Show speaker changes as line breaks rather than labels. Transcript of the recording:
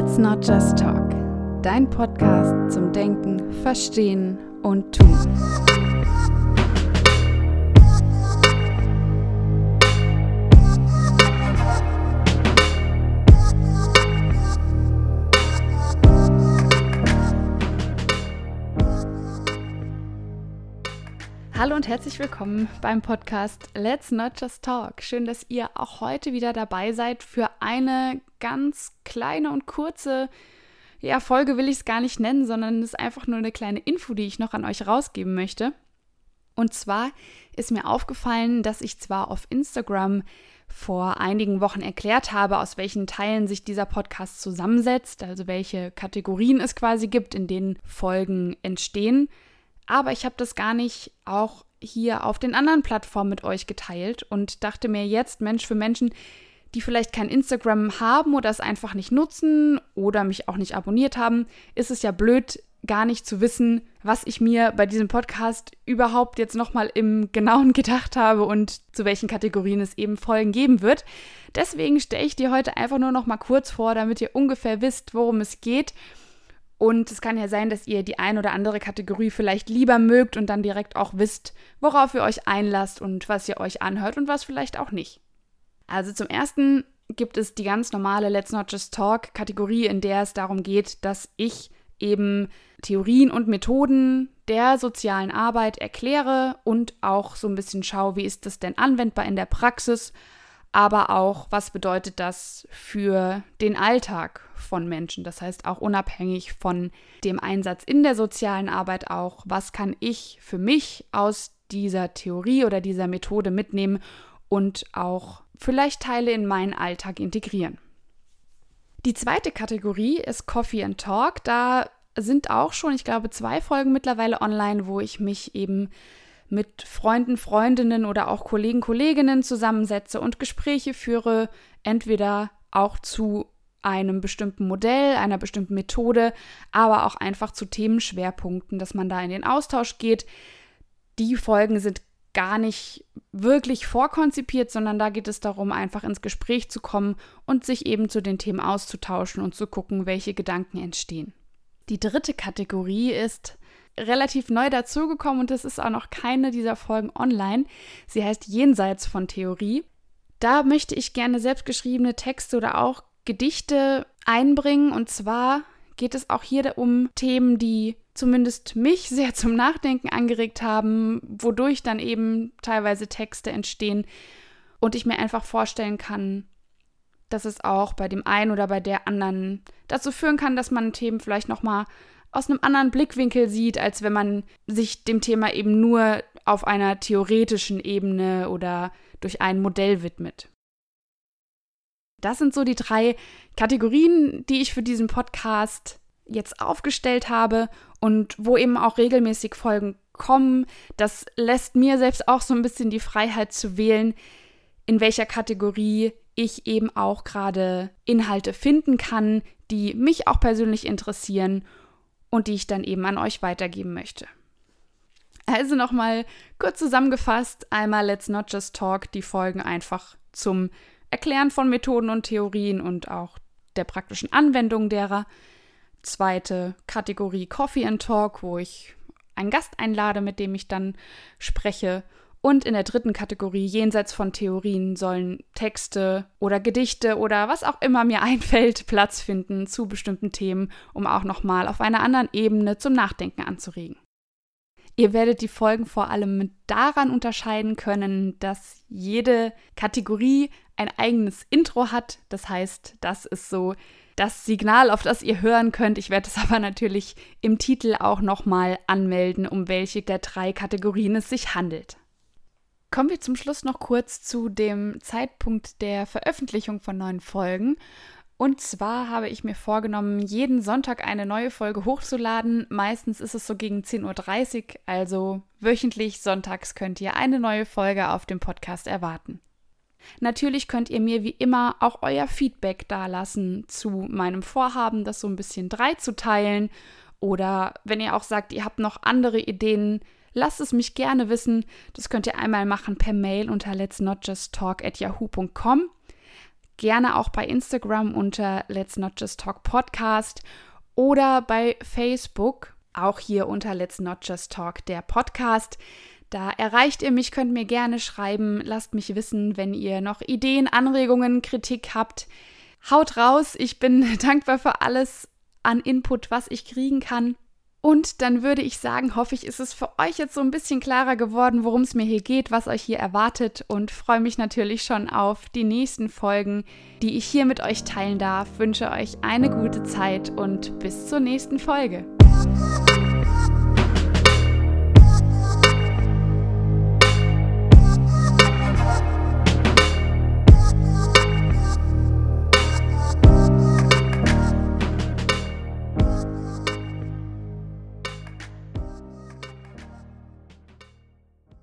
Let's Not Just Talk, dein Podcast zum Denken, Verstehen und Tun. Hallo und herzlich willkommen beim Podcast Let's Not Just Talk. Schön, dass ihr auch heute wieder dabei seid für eine ganz kleine und kurze ja, Folge will ich es gar nicht nennen, sondern es ist einfach nur eine kleine Info, die ich noch an euch rausgeben möchte. Und zwar ist mir aufgefallen, dass ich zwar auf Instagram vor einigen Wochen erklärt habe, aus welchen Teilen sich dieser Podcast zusammensetzt, also welche Kategorien es quasi gibt, in denen Folgen entstehen aber ich habe das gar nicht auch hier auf den anderen Plattformen mit euch geteilt und dachte mir jetzt, Mensch, für Menschen, die vielleicht kein Instagram haben oder es einfach nicht nutzen oder mich auch nicht abonniert haben, ist es ja blöd, gar nicht zu wissen, was ich mir bei diesem Podcast überhaupt jetzt nochmal im Genauen gedacht habe und zu welchen Kategorien es eben Folgen geben wird. Deswegen stelle ich dir heute einfach nur nochmal kurz vor, damit ihr ungefähr wisst, worum es geht und es kann ja sein, dass ihr die ein oder andere Kategorie vielleicht lieber mögt und dann direkt auch wisst, worauf ihr euch einlasst und was ihr euch anhört und was vielleicht auch nicht. Also zum ersten gibt es die ganz normale Let's Not Just Talk Kategorie, in der es darum geht, dass ich eben Theorien und Methoden der sozialen Arbeit erkläre und auch so ein bisschen schaue, wie ist das denn anwendbar in der Praxis aber auch, was bedeutet das für den Alltag von Menschen? Das heißt auch unabhängig von dem Einsatz in der sozialen Arbeit auch, was kann ich für mich aus dieser Theorie oder dieser Methode mitnehmen und auch vielleicht Teile in meinen Alltag integrieren. Die zweite Kategorie ist Coffee and Talk. Da sind auch schon, ich glaube, zwei Folgen mittlerweile online, wo ich mich eben mit Freunden, Freundinnen oder auch Kollegen, Kolleginnen zusammensetze und Gespräche führe, entweder auch zu einem bestimmten Modell, einer bestimmten Methode, aber auch einfach zu Themenschwerpunkten, dass man da in den Austausch geht. Die Folgen sind gar nicht wirklich vorkonzipiert, sondern da geht es darum, einfach ins Gespräch zu kommen und sich eben zu den Themen auszutauschen und zu gucken, welche Gedanken entstehen. Die dritte Kategorie ist relativ neu dazugekommen und es ist auch noch keine dieser Folgen online. Sie heißt Jenseits von Theorie. Da möchte ich gerne selbstgeschriebene Texte oder auch Gedichte einbringen. Und zwar geht es auch hier um Themen, die zumindest mich sehr zum Nachdenken angeregt haben, wodurch dann eben teilweise Texte entstehen und ich mir einfach vorstellen kann, dass es auch bei dem einen oder bei der anderen dazu führen kann, dass man Themen vielleicht noch mal aus einem anderen Blickwinkel sieht, als wenn man sich dem Thema eben nur auf einer theoretischen Ebene oder durch ein Modell widmet. Das sind so die drei Kategorien, die ich für diesen Podcast jetzt aufgestellt habe und wo eben auch regelmäßig Folgen kommen. Das lässt mir selbst auch so ein bisschen die Freiheit zu wählen, in welcher Kategorie ich eben auch gerade Inhalte finden kann, die mich auch persönlich interessieren und die ich dann eben an euch weitergeben möchte. Also nochmal kurz zusammengefasst, einmal Let's Not Just Talk, die Folgen einfach zum Erklären von Methoden und Theorien und auch der praktischen Anwendung derer. Zweite Kategorie Coffee and Talk, wo ich einen Gast einlade, mit dem ich dann spreche. Und in der dritten Kategorie, jenseits von Theorien, sollen Texte oder Gedichte oder was auch immer mir einfällt, Platz finden zu bestimmten Themen, um auch nochmal auf einer anderen Ebene zum Nachdenken anzuregen. Ihr werdet die Folgen vor allem daran unterscheiden können, dass jede Kategorie ein eigenes Intro hat. Das heißt, das ist so das Signal, auf das ihr hören könnt. Ich werde es aber natürlich im Titel auch nochmal anmelden, um welche der drei Kategorien es sich handelt. Kommen wir zum Schluss noch kurz zu dem Zeitpunkt der Veröffentlichung von neuen Folgen. Und zwar habe ich mir vorgenommen, jeden Sonntag eine neue Folge hochzuladen. Meistens ist es so gegen 10.30 Uhr, also wöchentlich sonntags könnt ihr eine neue Folge auf dem Podcast erwarten. Natürlich könnt ihr mir wie immer auch euer Feedback dalassen zu meinem Vorhaben, das so ein bisschen drei zu teilen. Oder wenn ihr auch sagt, ihr habt noch andere Ideen, Lasst es mich gerne wissen. Das könnt ihr einmal machen per Mail unter let's not just talk at yahoo.com. gerne auch bei Instagram unter Let's Not Just Talk Podcast oder bei Facebook, auch hier unter Let's Not Just Talk der Podcast. Da erreicht ihr mich, könnt mir gerne schreiben, lasst mich wissen, wenn ihr noch Ideen, Anregungen, Kritik habt. Haut raus, ich bin dankbar für alles an Input, was ich kriegen kann. Und dann würde ich sagen, hoffe ich, ist es für euch jetzt so ein bisschen klarer geworden, worum es mir hier geht, was euch hier erwartet und freue mich natürlich schon auf die nächsten Folgen, die ich hier mit euch teilen darf. Wünsche euch eine gute Zeit und bis zur nächsten Folge.